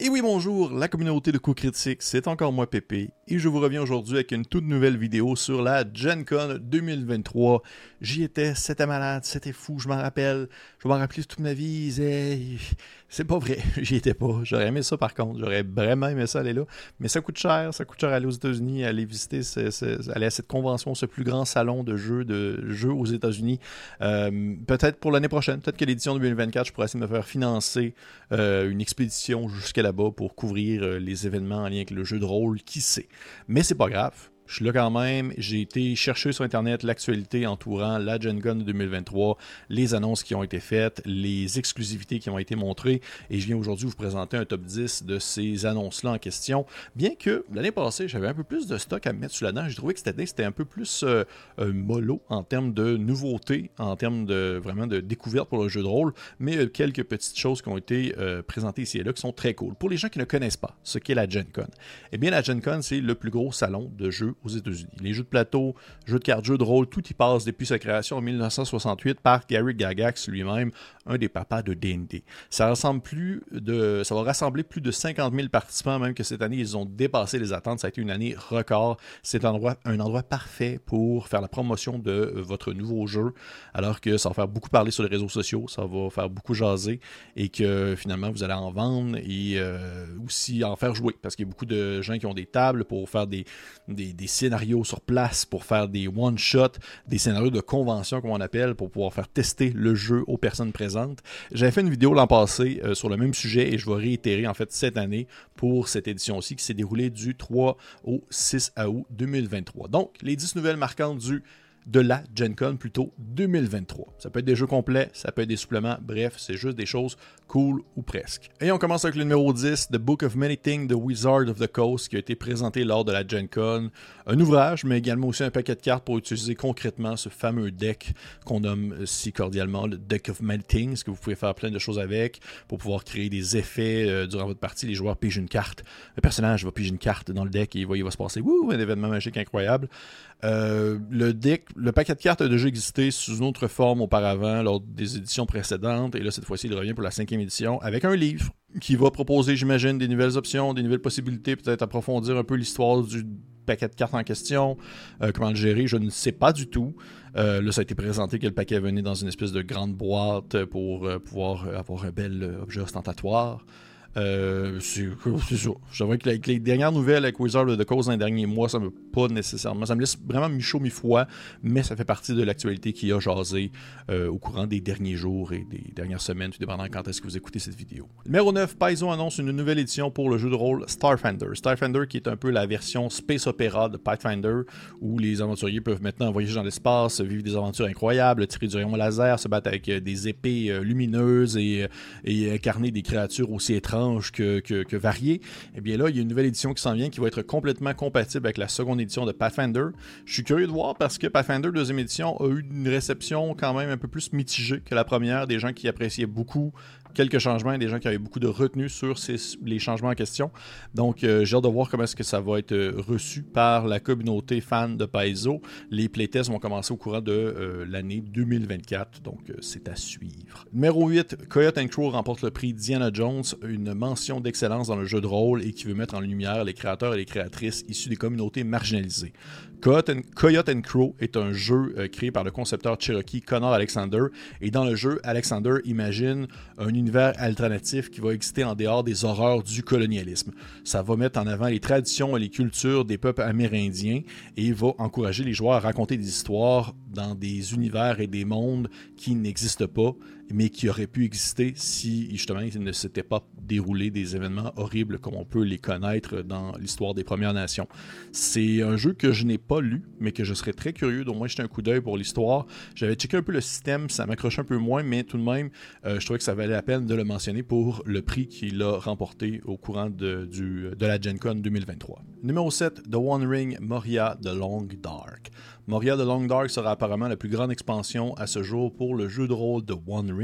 Et oui, bonjour, la communauté de coups critiques, c'est encore moi Pépé, et je vous reviens aujourd'hui avec une toute nouvelle vidéo sur la Gen Con 2023. J'y étais, c'était malade, c'était fou, je m'en rappelle, je m'en rappelle toute ma vie, c'est pas vrai, j'y étais pas. J'aurais aimé ça par contre, j'aurais vraiment aimé ça aller là, mais ça coûte cher, ça coûte cher aller aux États-Unis, aller visiter, aller à cette convention, ce plus grand salon de jeux, de jeux aux États-Unis. Euh, peut-être pour l'année prochaine, peut-être que l'édition 2024, je pourrais essayer de me faire financer euh, une expédition jusqu'à là-bas pour couvrir euh, les événements en lien avec le jeu de rôle, qui sait. Mais c'est pas grave. Je suis là quand même. J'ai été chercher sur Internet l'actualité entourant la Gen Con 2023, les annonces qui ont été faites, les exclusivités qui ont été montrées. Et je viens aujourd'hui vous présenter un top 10 de ces annonces-là en question. Bien que l'année passée, j'avais un peu plus de stock à mettre sous la dent. J'ai trouvé que cette année, c'était un peu plus euh, euh, mollo en termes de nouveautés, en termes de vraiment de découverte pour le jeu de rôle. Mais euh, quelques petites choses qui ont été présentées ici et là qui sont très cool. Pour les gens qui ne connaissent pas ce qu'est la Gen Con, eh bien, la Gen Con, c'est le plus gros salon de jeux aux États-Unis. Les jeux de plateau, jeux de cartes, jeux de rôle, tout y passe depuis sa création en 1968 par Gary Gagax lui-même, un des papas de D&D. Ça ça va rassembler plus de 50 000 participants, même que cette année ils ont dépassé les attentes. Ça a été une année record. C'est un endroit, un endroit parfait pour faire la promotion de votre nouveau jeu, alors que ça va faire beaucoup parler sur les réseaux sociaux, ça va faire beaucoup jaser et que finalement vous allez en vendre et euh, aussi en faire jouer parce qu'il y a beaucoup de gens qui ont des tables pour faire des, des, des scénarios sur place pour faire des one-shots, des scénarios de convention, comme on appelle, pour pouvoir faire tester le jeu aux personnes présentes. J'avais fait une vidéo l'an passé euh, sur le même sujet et je vais réitérer en fait cette année pour cette édition-ci qui s'est déroulée du 3 au 6 août 2023. Donc, les 10 nouvelles marquantes du de la Gen Con plutôt 2023. Ça peut être des jeux complets, ça peut être des suppléments, bref, c'est juste des choses cool ou presque. Et on commence avec le numéro 10, The Book of Many Things, The Wizard of the Coast, qui a été présenté lors de la Gen Con. Un ouvrage, mais également aussi un paquet de cartes pour utiliser concrètement ce fameux deck qu'on nomme si cordialement le Deck of Many Things, que vous pouvez faire plein de choses avec pour pouvoir créer des effets euh, durant votre partie. Les joueurs pigent une carte, le personnage va piger une carte dans le deck et il va, il va se passer wouh, un événement magique incroyable. Euh, le deck, le paquet de cartes a déjà existé sous une autre forme auparavant lors des éditions précédentes. Et là, cette fois-ci, il revient pour la cinquième édition avec un livre qui va proposer, j'imagine, des nouvelles options, des nouvelles possibilités, peut-être approfondir un peu l'histoire du paquet de cartes en question, euh, comment le gérer, je ne sais pas du tout. Euh, là, ça a été présenté que le paquet venait dans une espèce de grande boîte pour pouvoir avoir un bel objet ostentatoire. Euh, c'est ça. Je vois que les dernières nouvelles avec Wizard of the Coast dans les derniers mois, ça me pas nécessairement. Ça me laisse vraiment mi-chaud, mi-froid, mais ça fait partie de l'actualité qui a jasé euh, au courant des derniers jours et des dernières semaines, tout dépendant quand est-ce que vous écoutez cette vidéo. Numéro 9, Paizo annonce une nouvelle édition pour le jeu de rôle Starfinder. Starfinder qui est un peu la version Space Opera de Pathfinder, où les aventuriers peuvent maintenant voyager dans l'espace, vivre des aventures incroyables, tirer du rayon laser, se battre avec euh, des épées lumineuses et, et incarner des créatures aussi étranges que, que, varié, eh bien là, il y a une nouvelle édition qui s'en vient qui va être complètement compatible avec la seconde édition de Pathfinder. Je suis curieux de voir parce que Pathfinder deuxième édition a eu une réception quand même un peu plus mitigée que la première, des gens qui appréciaient beaucoup quelques changements des gens qui avaient beaucoup de retenue sur les changements en question. Donc, euh, j'ai hâte de voir comment est-ce que ça va être euh, reçu par la communauté fan de Paizo. Les playtests vont commencer au courant de euh, l'année 2024, donc c'est à suivre. Numéro 8, Coyote Crow remporte le prix Diana Jones, une mention d'excellence dans le jeu de rôle et qui veut mettre en lumière les créateurs et les créatrices issus des communautés marginalisées. Coyote and, Crow est un jeu créé par le concepteur Cherokee Connor Alexander et dans le jeu, Alexander imagine un univers alternatif qui va exister en dehors des horreurs du colonialisme. Ça va mettre en avant les traditions et les cultures des peuples amérindiens et va encourager les joueurs à raconter des histoires dans des univers et des mondes qui n'existent pas mais qui aurait pu exister si justement il ne s'était pas déroulé des événements horribles comme on peut les connaître dans l'histoire des Premières Nations. C'est un jeu que je n'ai pas lu, mais que je serais très curieux d'au moins jeter un coup d'œil pour l'histoire. J'avais checké un peu le système, ça m'accroche un peu moins, mais tout de même, euh, je trouvais que ça valait la peine de le mentionner pour le prix qu'il a remporté au courant de, du, de la Gen Con 2023. Numéro 7, The One Ring Moria The Long Dark. Moria The Long Dark sera apparemment la plus grande expansion à ce jour pour le jeu de rôle de One Ring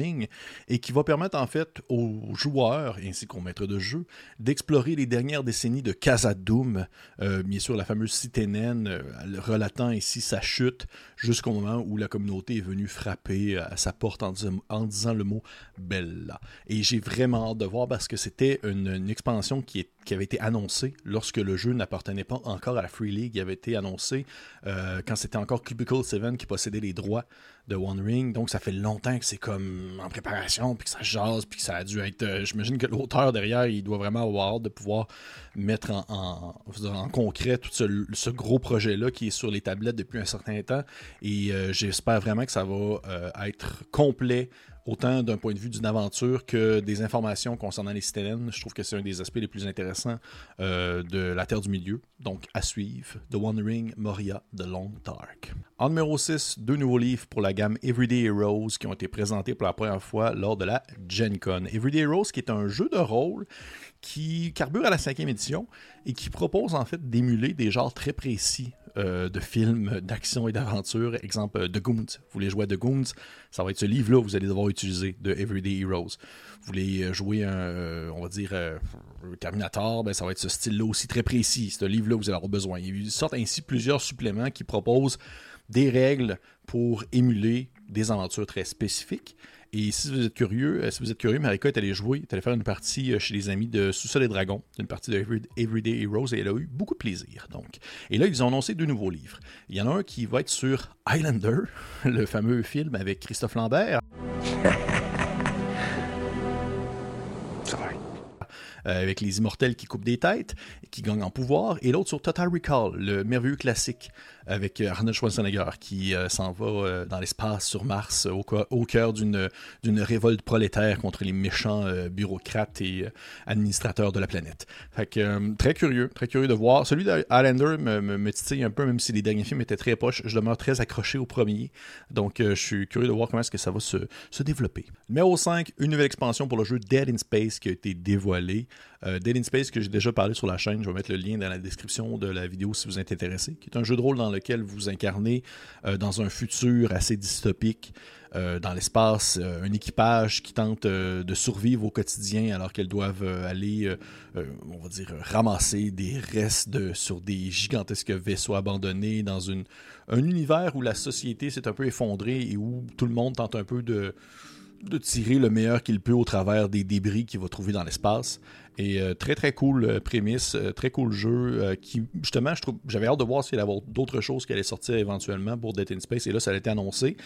Et qui va permettre en fait aux joueurs ainsi qu'aux maîtres de jeu d'explorer les dernières décennies de Khazad-dûm, euh, bien sûr la fameuse cité naine, euh, relatant ici sa chute jusqu'au moment où la communauté est venue frapper à sa porte en, disant, le mot Bella. Et j'ai vraiment hâte de voir parce que c'était une, expansion qui, qui, avait été annoncée lorsque le jeu n'appartenait pas encore à la Free League. Il avait été annoncé euh, quand c'était encore Cubicle 7 qui possédait les droits de One Ring. Donc, ça fait longtemps que c'est comme en préparation, puis que ça jase, puis que ça a dû être. Euh, j'imagine que l'auteur derrière, il doit vraiment avoir hâte de pouvoir mettre en, concret tout ce, gros projet-là qui est sur les tablettes depuis un certain temps. Et euh, j'espère vraiment que ça va être complet autant d'un point de vue d'une aventure que des informations concernant les citadines. Je trouve que c'est un des aspects les plus intéressants euh, de la Terre du Milieu. Donc, à suivre, The Wandering Moria de Long Dark. En numéro 6, deux nouveaux livres pour la gamme Everyday Heroes qui ont été présentés pour la première fois lors de la Gen Con. Everyday Heroes qui est un jeu de rôle qui carbure à la cinquième édition et qui propose en fait d'émuler des genres très précis euh, de films d'action et d'aventure. Exemple, euh, The Goons. Vous voulez jouer à The Goons, ça va être ce livre-là que vous allez devoir utiliser, de Everyday Heroes. Vous voulez euh, jouer on va dire, Terminator, ben, ça va être ce style-là aussi très précis. Ce livre-là, vous allez avoir besoin. Il sortent ainsi plusieurs suppléments qui proposent des règles pour émuler des aventures très spécifiques. Et si vous êtes curieux, euh, si vous êtes curieux, Marika est allée jouer, est allée faire une partie euh, chez les amis de Sous-sol et Dragons, une partie de Everyday Heroes, et elle a eu beaucoup de plaisir. Donc. Et là, ils ont annoncé deux nouveaux livres. Il y en a un qui va être sur Highlander, le fameux film avec Christophe Lambert. Euh, avec les immortels qui coupent des têtes, qui gagnent en pouvoir, et l'autre sur Total Recall, le merveilleux classique avec euh, Arnold Schwarzenegger qui euh, s'en va dans l'espace sur Mars au, cœur d'une, révolte prolétaire contre les méchants bureaucrates et administrateurs de la planète. Fait que, très curieux, très curieux de voir. Celui d'Highlander me, titille un peu, même si les derniers films étaient très poches. Je demeure très accroché au premier. Donc, je suis curieux de voir comment est-ce que ça va se, se développer. Numéro 5, une nouvelle expansion pour le jeu Dead in Space qui a été dévoilée. Dead in Space que j'ai déjà parlé sur la chaîne. Je vais mettre le lien dans la description de la vidéo si vous êtes intéressé. Qui est un jeu de rôle dans lequel vous incarnez euh, dans un futur assez dystopique. Euh, dans l'espace, euh, un équipage qui tente de survivre au quotidien alors qu'elles doivent aller, on va dire, ramasser des restes sur des gigantesques vaisseaux abandonnés dans une, un univers où la société s'est un peu effondrée et où tout le monde tente un peu de, de tirer le meilleur qu'il peut au travers des débris qu'il va trouver dans l'espace. Et euh, très très cool euh, prémisse, euh, très cool jeu qui justement j'avais hâte de voir s'il y avait d'autres choses qui allaient sortir éventuellement pour Dead in Space et là ça a été annoncé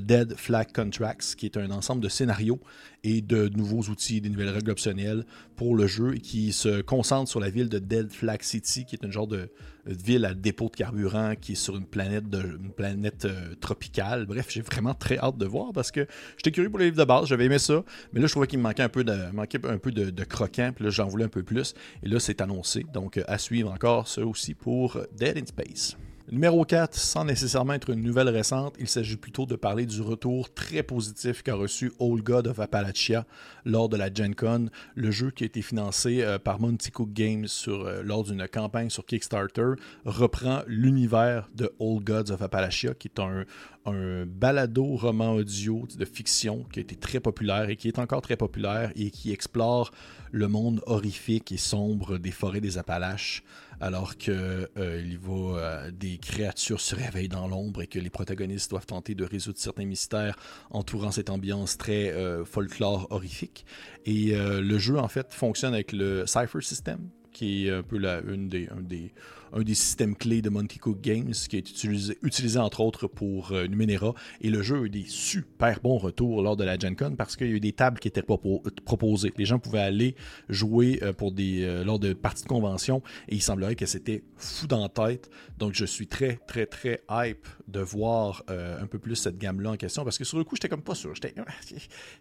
Dead Flag Contracts qui est un ensemble de scénarios et de nouveaux outils, des nouvelles règles optionnelles pour le jeu et qui se concentre sur la ville de Dead Flag City qui est une genre de ville à dépôt de carburant qui est sur une planète, de, une planète tropicale. Bref, j'ai vraiment très hâte de voir parce que j'étais curieux pour les livres de base, j'avais aimé ça, mais là je trouvais qu'il me manquait un peu de, manquait un peu de, croquant, j'en voulais un peu plus. Et là c'est annoncé, donc euh, à suivre encore ça aussi pour Dead in Space. Numéro 4, sans nécessairement être une nouvelle récente, il s'agit plutôt de parler du retour très positif qu'a reçu Old God of Appalachia lors de la Gen Con, le jeu qui a été financé euh, par Monty Cook Games euh, lors d'une campagne sur Kickstarter, reprend l'univers de Old Gods of Appalachia, qui est un, un balado roman audio de fiction qui a été très populaire et qui est encore très populaire et qui explore le monde horrifique et sombre des forêts des Appalaches alors que euh, euh, des créatures se réveillent dans l'ombre et que les protagonistes doivent tenter de résoudre certains mystères entourant cette ambiance très euh, folklore horrifique. Et le jeu en fait fonctionne avec le Cypher System, qui est un peu la, des un des systèmes clés de Monty Cook Games, qui est utilisé, utilisé entre autres pour euh, Numenera. Et le jeu a eu des super bons retours lors de la Gen Con parce qu'il y a eu des tables qui étaient proposées. Les gens pouvaient aller jouer euh, pour des, euh, lors de parties de convention et il semblerait que c'était fou dans la tête. Donc je suis très, très, très hype de voir un peu plus cette gamme-là en question parce que sur le coup, j'étais comme pas sûr. J'étais,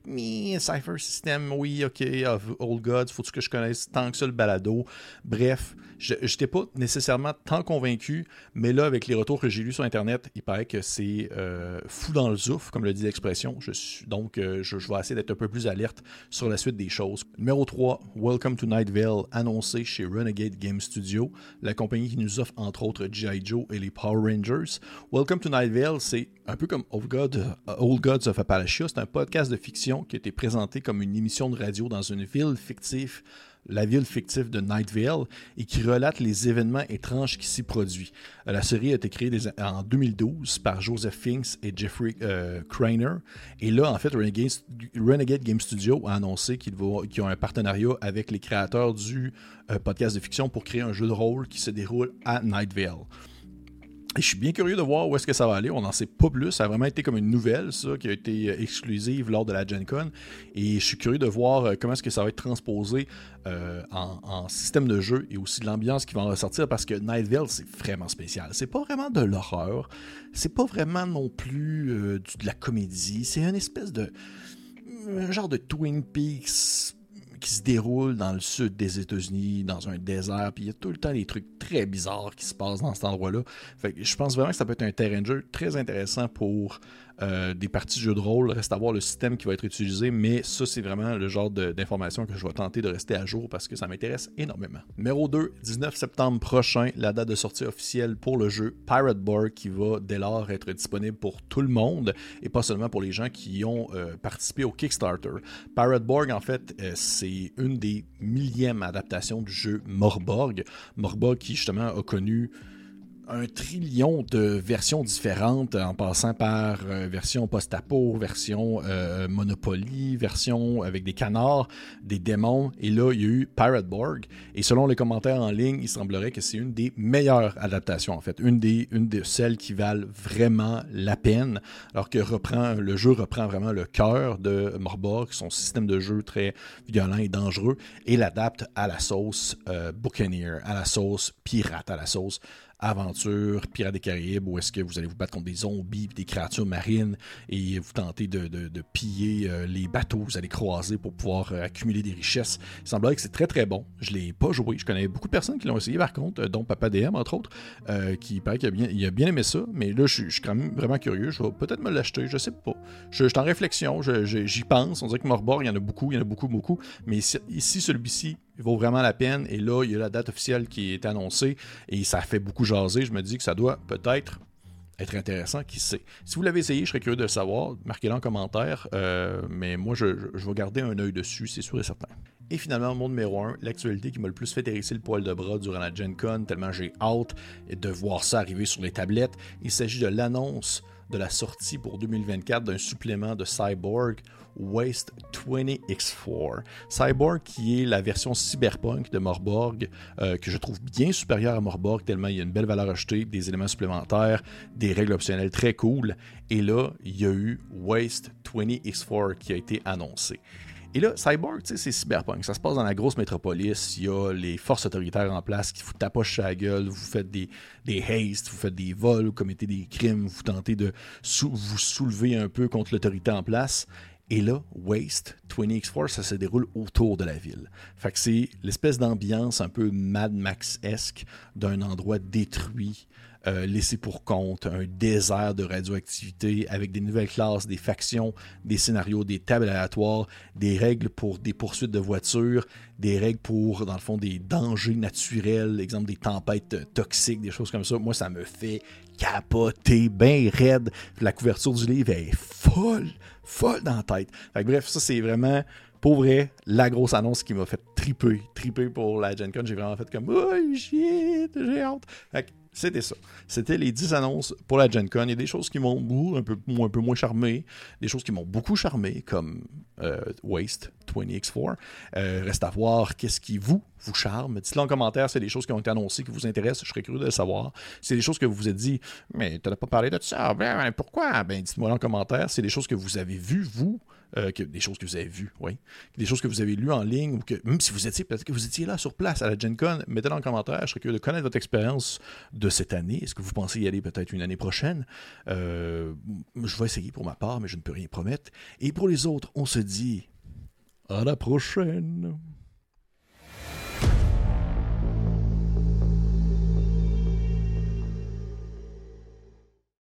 me, Cypher System, oui, ok, Old Gods, faut-tu que je connaisse tant que ça le balado? Bref, je n'étais pas nécessairement tant convaincu, mais là, avec les retours que j'ai lus sur Internet, il paraît que c'est euh, fou dans le zouf, comme le dit l'expression. donc, euh, je, je, vais essayer d'être un peu plus alerte sur la suite des choses. Numéro 3, Welcome to Night Vale, annoncé chez Renegade Game Studio, la compagnie qui nous offre entre autres G.I. Joe et les Power Rangers. Welcome to Night Vale, c'est un peu comme Old, Old Gods of Appalachia, c'est un podcast de fiction qui a été présenté comme une émission de radio dans une ville fictive la ville fictive de Night Vale et qui relate les événements étranges qui s'y produisent. Euh, la série a été créée en 2012 par Joseph Finks et Jeffrey euh, Craner. Et là, en fait, Renegade, Game Studio a annoncé qu'ils ont un partenariat avec les créateurs du euh, podcast de fiction pour créer un jeu de rôle qui se déroule à Night Vale je suis bien curieux de voir où est-ce que ça va aller. On n'en sait pas plus. Ça a vraiment été comme une nouvelle, ça, qui a été euh, exclusive lors de la Gen Con. Et je suis curieux de voir euh, comment est-ce que ça va être transposé euh, en, système de jeu et aussi l'ambiance qui va en ressortir parce que Night Vale, c'est vraiment spécial. C'est pas vraiment de l'horreur. C'est pas vraiment non plus de la comédie. C'est une espèce de. Un genre de Twin Peaks qui se déroule dans le sud des États-Unis, dans un désert, puis il y a tout le temps des trucs très bizarres qui se passent dans cet endroit-là. Je pense vraiment que ça peut être un terrain de jeu très intéressant pour euh, des parties de jeux de rôle. Reste à voir le système qui va être utilisé, mais ça, c'est vraiment le genre d'information que je vais tenter de rester à jour parce que ça m'intéresse énormément. Numéro 2, 19 septembre prochain, la date de sortie officielle pour le jeu Pirate Borg qui va dès lors être disponible pour tout le monde et pas seulement pour les gens qui ont euh, participé au Kickstarter. Pirate Borg, en fait, euh, c'est une des millièmes adaptations du jeu Morborg. Morborg qui justement a connu un trillion de versions différentes en passant par euh, version post-apo, version euh, Monopoly, version avec des canards, des démons. Et là, il y a eu Pirate Borg. Et selon les commentaires en ligne, il semblerait que c'est une des meilleures adaptations, en fait. Une des, une celles qui valent vraiment la peine. Alors que reprend, le jeu reprend vraiment le cœur de Morborg, son système de jeu très violent et dangereux, et l'adapte à la sauce euh, Buccaneer, à la sauce pirate, à la sauce aventure Pirates des Caraïbes où est-ce que vous allez vous battre contre des zombies des créatures marines et vous tentez de, piller euh, les bateaux vous allez croiser pour pouvoir euh, accumuler des richesses. Il semblerait que c'est très très bon. Je ne l'ai pas joué. Je connais beaucoup de personnes qui l'ont essayé par contre, euh, dont Papa DM entre autres, qui paraît qu'il a, bien, aimé ça. Mais là, je, suis quand même vraiment curieux. Je vais peut-être me l'acheter, je sais pas. Je, suis en réflexion, j'y pense. On dirait que Morbor, il y en a beaucoup, il y en a beaucoup, beaucoup. Mais ici celui-ci, il vaut vraiment la peine. Et là, il y a la date officielle qui est annoncée et ça fait beaucoup jaser. Je me dis que ça doit peut-être être intéressant, qui sait? Si vous l'avez essayé, je serais curieux de savoir. Marquez-le en commentaire. Euh, mais moi, je, vais garder un œil dessus, c'est sûr et certain. Et finalement, mon numéro 1, l'actualité qui m'a le plus fait hérisser le poil de bras durant la Gen Con, tellement j'ai hâte de voir ça arriver sur les tablettes. Il s'agit de l'annonce de la sortie pour 2024 d'un supplément de Cyborg Waste 20X4. Cyborg qui est la version cyberpunk de Morborg euh, que je trouve bien supérieure à Morborg tellement il y a une belle valeur ajoutée, des éléments supplémentaires, des règles optionnelles très cool. Et là, il y a eu Waste 20X4 qui a été annoncé. Et là, Cyborg, c'est cyberpunk. Ça se passe dans la grosse métropolis. Il y a les forces autoritaires en place qui vous tapochent la gueule. Vous faites des, des vous faites des vols, vous commettez des crimes, vous tentez de vous soulever un peu contre l'autorité en place. Et là, Waste 20X4, ça se déroule autour de la ville. Fait que c'est l'espèce d'ambiance un peu Mad Max-esque d'un endroit détruit, euh, laissé pour compte, un désert de radioactivité avec des nouvelles classes, des factions, des scénarios, des tables aléatoires, des règles pour des poursuites de voitures, des règles pour, dans le fond, des dangers naturels, exemple des tempêtes toxiques, des choses comme ça. Moi, ça me fait capoter, bien raide. La couverture du livre est folle folle dans la tête. bref, ça c'est vraiment pour vrai la grosse annonce qui m'a fait triper, triper pour la Gen Con. J'ai vraiment fait comme oh shit, j'ai hâte. c'était ça. C'était les 10 annonces pour la Gen Con. Il y a des choses qui m'ont un peu, un peu moins charmé, des choses qui m'ont beaucoup charmé, comme euh, Waste 20x4. Euh, reste à voir qu'est-ce qui vous, vous charme. Dites-le en commentaire, c'est des choses qui ont été annoncées qui vous intéressent. Je serais curieux de le savoir. C'est des choses que vous vous êtes dit, mais tu n'as pas parlé de ça. Ben, pourquoi? Ben, dites-moi en commentaire. C'est des choses que vous avez vues, vous. Euh, des choses que vous avez vues, oui. Des choses que vous avez lues en ligne ou même si vous étiez peut-être que vous étiez là sur place à la Gen Con, mettez-le en commentaire. Je serais curieux de connaître votre expérience de cette année. Est-ce que vous pensez y aller peut-être une année prochaine? je vais essayer pour ma part, mais je ne peux rien promettre. Et pour les autres, on se dit à la prochaine.